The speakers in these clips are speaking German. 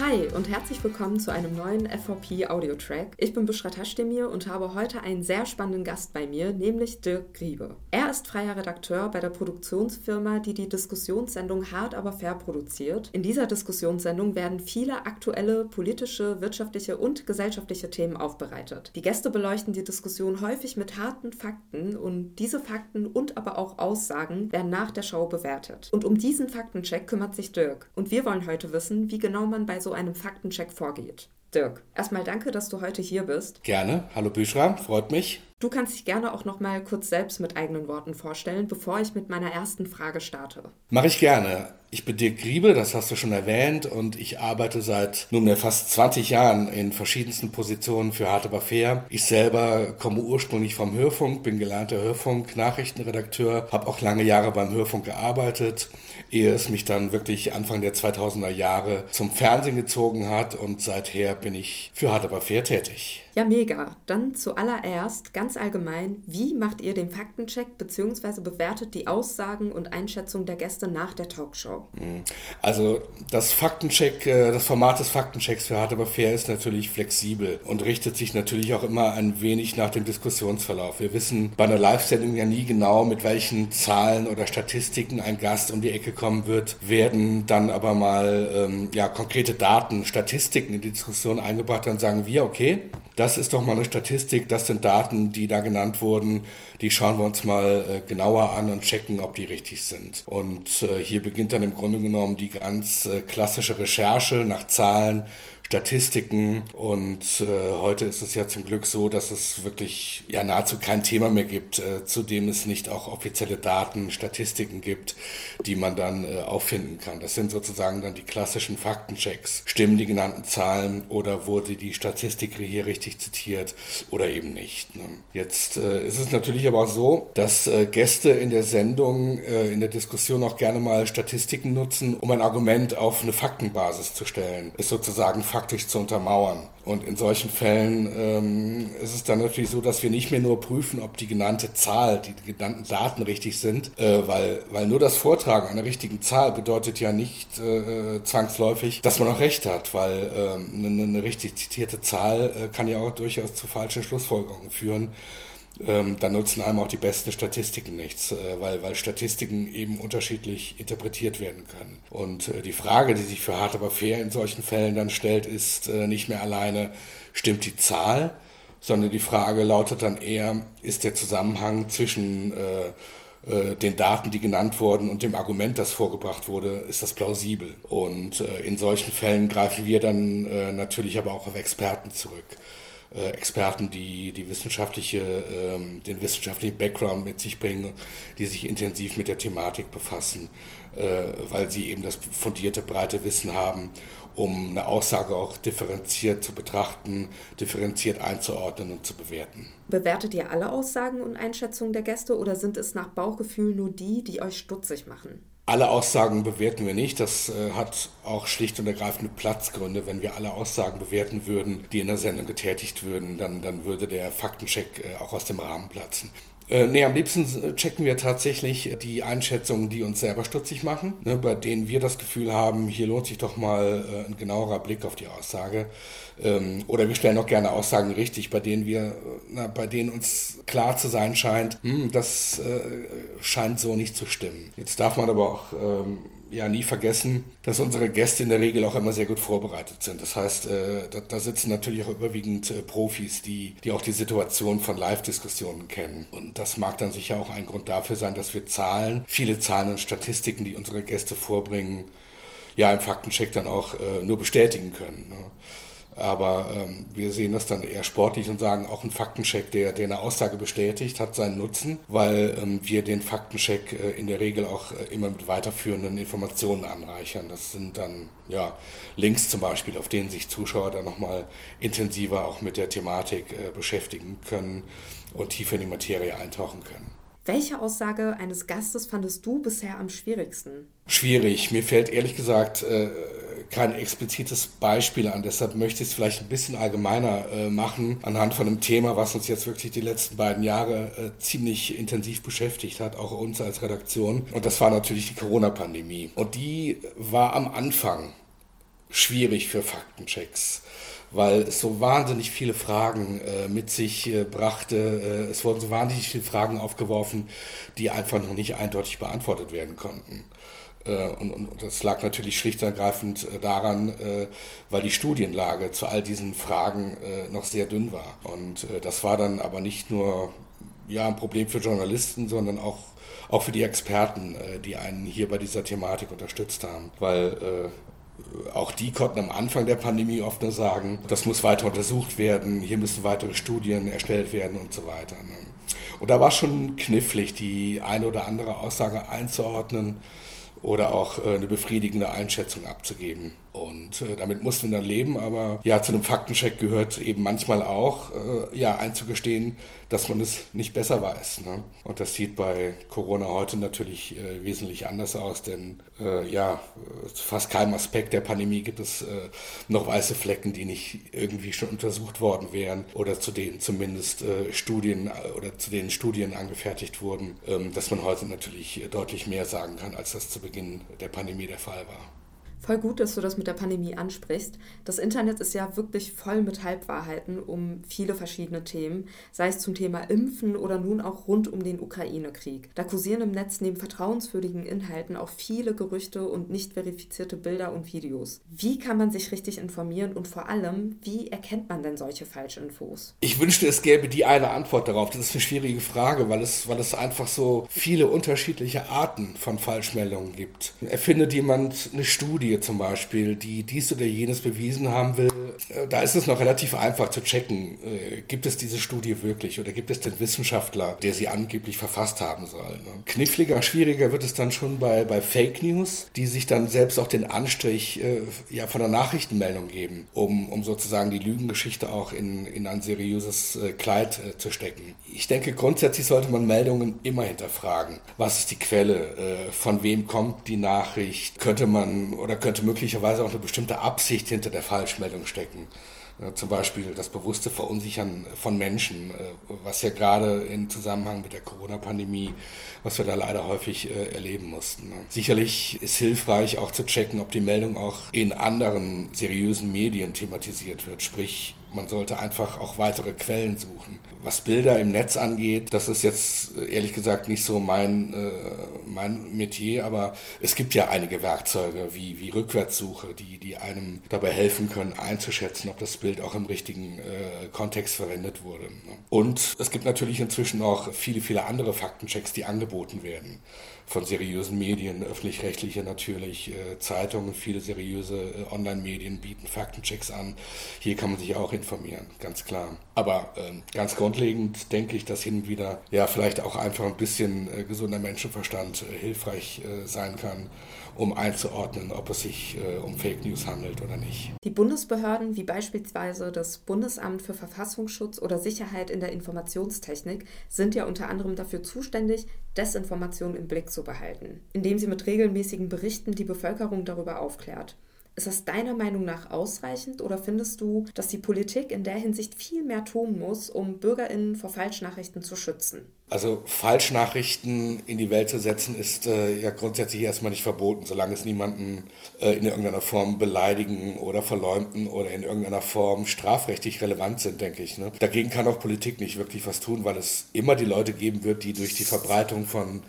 Hi und herzlich willkommen zu einem neuen FVP Audio-Track. Ich bin Bushra Taschdemir und habe heute einen sehr spannenden Gast bei mir, nämlich Dirk Griebe. Er ist freier Redakteur bei der Produktionsfirma, die die Diskussionssendung Hart aber fair produziert. In dieser Diskussionssendung werden viele aktuelle politische, wirtschaftliche und gesellschaftliche Themen aufbereitet. Die Gäste beleuchten die Diskussion häufig mit harten Fakten und diese Fakten und aber auch Aussagen werden nach der Show bewertet. Und um diesen Faktencheck kümmert sich Dirk. Und wir wollen heute wissen, wie genau man bei so einem Faktencheck vorgeht. Dirk, erstmal danke, dass du heute hier bist. Gerne. Hallo Büschra, freut mich. Du kannst dich gerne auch noch mal kurz selbst mit eigenen Worten vorstellen, bevor ich mit meiner ersten Frage starte. Mache ich gerne. Ich bin Dirk Griebe, das hast du schon erwähnt, und ich arbeite seit nunmehr fast 20 Jahren in verschiedensten Positionen für Hart aber fair. Ich selber komme ursprünglich vom Hörfunk, bin gelernter Hörfunk-Nachrichtenredakteur, habe auch lange Jahre beim Hörfunk gearbeitet, ehe es mich dann wirklich Anfang der 2000er Jahre zum Fernsehen gezogen hat und seither bin ich für Hart aber fair tätig. Ja, mega. Dann zuallererst ganz allgemein, wie macht ihr den Faktencheck bzw. bewertet die Aussagen und Einschätzungen der Gäste nach der Talkshow? Mhm. Also das Faktencheck, äh, das Format des Faktenchecks für Hart aber fair ist natürlich flexibel und richtet sich natürlich auch immer ein wenig nach dem Diskussionsverlauf. Wir wissen bei einer Live-Sendung ja nie genau, mit welchen Zahlen oder Statistiken ein Gast um die Ecke kommen wird, werden dann aber mal ähm, ja, konkrete Daten, Statistiken in die Diskussion eingebracht, dann sagen wir, okay, das ist doch mal eine Statistik, das sind Daten, die da genannt wurden, die schauen wir uns mal äh, genauer an und checken, ob die richtig sind. Und äh, hier beginnt dann im Grunde genommen die ganz äh, klassische Recherche nach Zahlen, Statistiken und äh, heute ist es ja zum Glück so, dass es wirklich ja nahezu kein Thema mehr gibt, äh, zu dem es nicht auch offizielle Daten, Statistiken gibt, die man dann äh, auffinden kann. Das sind sozusagen dann die klassischen Faktenchecks. Stimmen die genannten Zahlen oder wurde die Statistik hier richtig zitiert oder eben nicht. Ne? Jetzt äh, ist es natürlich aber auch so, dass äh, Gäste in der Sendung, äh, in der Diskussion auch gerne mal Statistiken nutzen, um ein Argument auf eine Faktenbasis zu stellen. Ist sozusagen faktisch zu untermauern. Und in solchen Fällen ähm, ist es dann natürlich so, dass wir nicht mehr nur prüfen, ob die genannte Zahl, die genannten Daten richtig sind, äh, weil, weil nur das Vortragen einer richtigen Zahl bedeutet ja nicht äh, zwangsläufig, dass man auch recht hat, weil äh, eine, eine richtig zitierte Zahl äh, kann ja auch durchaus zu falschen Schlussfolgerungen führen ähm, dann nutzen einem auch die besten Statistiken nichts, äh, weil, weil Statistiken eben unterschiedlich interpretiert werden können. Und äh, die Frage, die sich für hart aber fair in solchen Fällen dann stellt, ist äh, nicht mehr alleine, stimmt die Zahl, sondern die Frage lautet dann eher, ist der Zusammenhang zwischen äh, äh den Daten, die genannt wurden und dem Argument, das vorgebracht wurde, ist das plausibel. Und äh, in solchen Fällen greifen wir dann natürlich aber auch auf Experten zurück. Äh, Experten, die die wissenschaftliche, ähm, den wissenschaftlichen Background mit sich bringen, die sich intensiv mit der Thematik befassen, äh, weil sie eben das fundierte, breite Wissen haben, um eine Aussage auch differenziert zu betrachten, differenziert einzuordnen und zu bewerten. Bewertet ihr alle Aussagen und Einschätzungen der Gäste oder sind es nach Bauchgefühl nur die, die euch stutzig machen? Alle Aussagen bewerten wir nicht. Das äh, hat auch schlicht und ergreifend Platzgründe. Wenn wir alle Aussagen bewerten würden, die in der Sendung getätigt würden, dann, dann würde der Faktencheck äh, auch aus dem Rahmen platzen. Äh, nee, am liebsten äh, checken wir tatsächlich die Einschätzungen, die uns selber stutzig machen, ne, bei denen wir das Gefühl haben, hier lohnt sich doch mal äh, ein genauerer Blick auf die Aussage. Ähm, oder wir stellen auch gerne Aussagen richtig, bei denen wir, na, bei denen uns klar zu sein scheint, hm, das äh, scheint so nicht zu stimmen. Jetzt darf man aber auch ähm, ja nie vergessen, dass unsere Gäste in der Regel auch immer sehr gut vorbereitet sind. Das heißt, äh, da, da, sitzen natürlich auch überwiegend äh, Profis, die, die auch die Situation von Live-Diskussionen kennen. Und das mag dann sicher auch ein Grund dafür sein, dass wir Zahlen, viele Zahlen und Statistiken, die unsere Gäste vorbringen, ja im Faktencheck dann auch äh, nur bestätigen können. Ne? Aber ähm, wir sehen das dann eher sportlich und sagen, auch ein Faktencheck, der, der eine Aussage bestätigt, hat seinen Nutzen, weil ähm, wir den Faktencheck äh, in der Regel auch äh, immer mit weiterführenden Informationen anreichern. Das sind dann ja, Links zum Beispiel, auf denen sich Zuschauer dann nochmal intensiver auch mit der Thematik äh, beschäftigen können und tiefer in die Materie eintauchen können. Welche Aussage eines Gastes fandest du bisher am schwierigsten? Schwierig. Mir fällt ehrlich gesagt äh, kein explizites Beispiel an. Deshalb möchte ich es vielleicht ein bisschen allgemeiner äh, machen, anhand von einem Thema, was uns jetzt wirklich die letzten beiden Jahre äh, ziemlich intensiv beschäftigt hat, auch uns als Redaktion. Und das war natürlich die Corona-Pandemie. Und die war am Anfang schwierig für Faktenchecks weil es so wahnsinnig viele Fragen äh, mit sich äh, brachte. Äh, es wurden so wahnsinnig viele Fragen aufgeworfen, die einfach noch nicht eindeutig beantwortet werden konnten. Äh, und, und, das lag natürlich schlicht und ergreifend äh, daran, äh, weil die Studienlage zu all diesen Fragen noch sehr dünn war. Und das war dann aber nicht nur ja, ein Problem für Journalisten, sondern auch auch für die Experten, die einen hier bei dieser Thematik unterstützt haben. Weil auch die konnten am Anfang der Pandemie oft nur sagen, das muss weiter untersucht werden, hier müssen weitere Studien erstellt werden und so weiter. Ne? Und da war schon knifflig, die eine oder andere Aussage einzuordnen oder auch äh, eine befriedigende Einschätzung abzugeben. Und äh, damit mussten wir dann leben, aber ja, zu einem Faktencheck gehört eben manchmal auch, äh, ja, einzugestehen, dass man es nicht besser weiß. Ne? Und das sieht bei Corona heute natürlich äh, wesentlich anders aus, denn äh, ja, zu fast keinem Aspekt der Pandemie gibt es äh, noch weiße Flecken, die nicht irgendwie schon untersucht worden wären oder zu denen zumindest äh, Studien oder zu denen Studien angefertigt wurden, ähm, dass man heute natürlich deutlich mehr sagen kann, als das zu Beginn der Pandemie der Fall war. Voll gut, dass du das mit der Pandemie ansprichst. Das Internet ist ja wirklich voll mit Halbwahrheiten um viele verschiedene Themen, sei es zum Thema Impfen oder nun auch rund um den Ukraine-Krieg. Da kursieren im Netz neben vertrauenswürdigen Inhalten auch viele Gerüchte und nicht verifizierte Bilder und Videos. Wie kann man sich richtig informieren und vor allem, wie erkennt man denn solche Falschinfos? Ich wünschte, es gäbe die eine Antwort darauf. Das ist eine schwierige Frage, weil es, weil es einfach so viele unterschiedliche Arten von Falschmeldungen gibt. Erfindet jemand eine Studie, Studie zum Beispiel, die dies oder jenes bewiesen haben will, äh, da ist es noch relativ einfach zu checken, äh, gibt es diese Studie wirklich oder gibt es den Wissenschaftler, der sie angeblich verfasst haben soll. Ne? Kniffliger, schwieriger wird es dann schon bei, bei Fake News, die sich dann selbst auch den Anstrich äh, ja, von der Nachrichtenmeldung geben, um, um sozusagen die Lügengeschichte auch in, in ein seriöses Kleid zu stecken. Ich denke, grundsätzlich sollte man Meldungen immer hinterfragen. Was ist die Quelle? Von wem kommt die Nachricht? Könnte man oder könnte möglicherweise auch eine bestimmte Absicht hinter der Falschmeldung stecken. Zum Beispiel das bewusste Verunsichern von Menschen, äh, was ja gerade im Zusammenhang mit der Corona-Pandemie, was wir da leider häufig äh, erleben mussten. Sicherlich ist hilfreich auch zu checken, ob die Meldung auch in anderen seriösen Medien thematisiert wird, sprich man sollte einfach auch weitere Quellen suchen. Was Bilder im Netz angeht, das ist jetzt ehrlich gesagt nicht so mein, äh, mein Metier, aber es gibt ja einige Werkzeuge wie, wie Rückwärtssuche, die, die einem dabei helfen können, einzuschätzen, ob das Bild auch im richtigen äh, Kontext verwendet wurde. Und es gibt natürlich inzwischen auch viele, viele andere Faktenchecks, die angeboten werden von seriösen Medien, öffentlich-rechtliche natürlich, äh, Zeitungen, viele seriöse äh, Online-Medien bieten Faktenchecks an. Hier kann man sich auch informieren, ganz klar. Aber äh, ganz grundlegend denke ich, dass hin und wieder ja vielleicht auch einfach ein bisschen äh, gesunder Menschenverstand äh, hilfreich äh, sein kann um einzuordnen, ob es sich äh, um Fake News handelt oder nicht. Die Bundesbehörden wie beispielsweise das Bundesamt für Verfassungsschutz oder Sicherheit in der Informationstechnik sind ja unter anderem dafür zuständig, Desinformation im Blick zu behalten, indem sie mit regelmäßigen Berichten die Bevölkerung darüber aufklärt. Ist das deiner Meinung nach ausreichend oder findest du, dass die Politik in der Hinsicht viel mehr tun muss, um Bürgerinnen vor Falschnachrichten zu schützen? Also Falschnachrichten in die Welt zu setzen, ist äh, ja grundsätzlich erstmal nicht verboten, solange es niemanden äh, in irgendeiner Form beleidigen oder verleumden oder in irgendeiner Form strafrechtlich relevant sind, denke ich. Ne? Dagegen kann auch Politik nicht wirklich was tun, weil es immer die Leute geben wird, die durch die Verbreitung von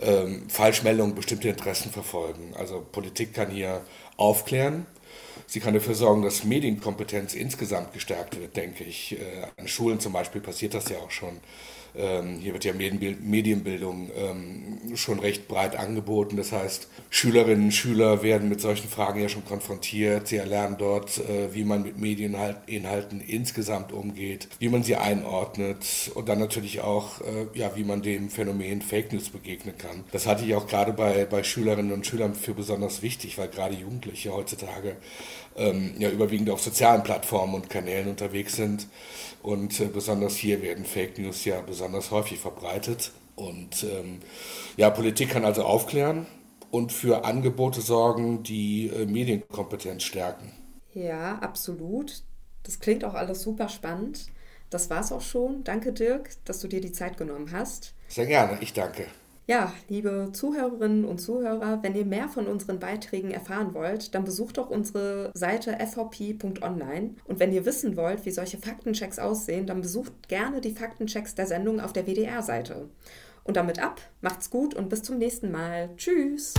ähm, Falschmeldungen bestimmte Interessen verfolgen. Also Politik kann hier aufklären. Sie kann dafür sorgen, dass Medienkompetenz insgesamt gestärkt wird, denke ich. Äh, an Schulen zum Beispiel passiert das ja auch schon. Ähm, hier wird ja Medienbildung ähm, schon recht breit angeboten. Das heißt, Schülerinnen und Schüler werden mit solchen Fragen ja schon konfrontiert. Sie erlernen dort, äh, wie man mit Medieninhalten insgesamt umgeht, wie man sie einordnet und dann natürlich auch, äh, ja, wie man dem Phänomen Fake News begegnen kann. Das halte ich auch gerade bei, bei Schülerinnen und Schülern für besonders wichtig, weil gerade Jugendliche heutzutage ähm, ja überwiegend auf sozialen Plattformen und Kanälen unterwegs sind. Und äh, besonders hier werden Fake News ja besonders häufig verbreitet. Und ähm, ja, Politik kann also aufklären und für Angebote sorgen, die äh, Medienkompetenz stärken. Ja, absolut. Das klingt auch alles super spannend. Das war's auch schon. Danke, Dirk, dass du dir die Zeit genommen hast. Sehr gerne, ich danke. Ja, liebe Zuhörerinnen und Zuhörer, wenn ihr mehr von unseren Beiträgen erfahren wollt, dann besucht doch unsere Seite fvp.online. Und wenn ihr wissen wollt, wie solche Faktenchecks aussehen, dann besucht gerne die Faktenchecks der Sendung auf der WDR-Seite. Und damit ab, macht's gut und bis zum nächsten Mal. Tschüss!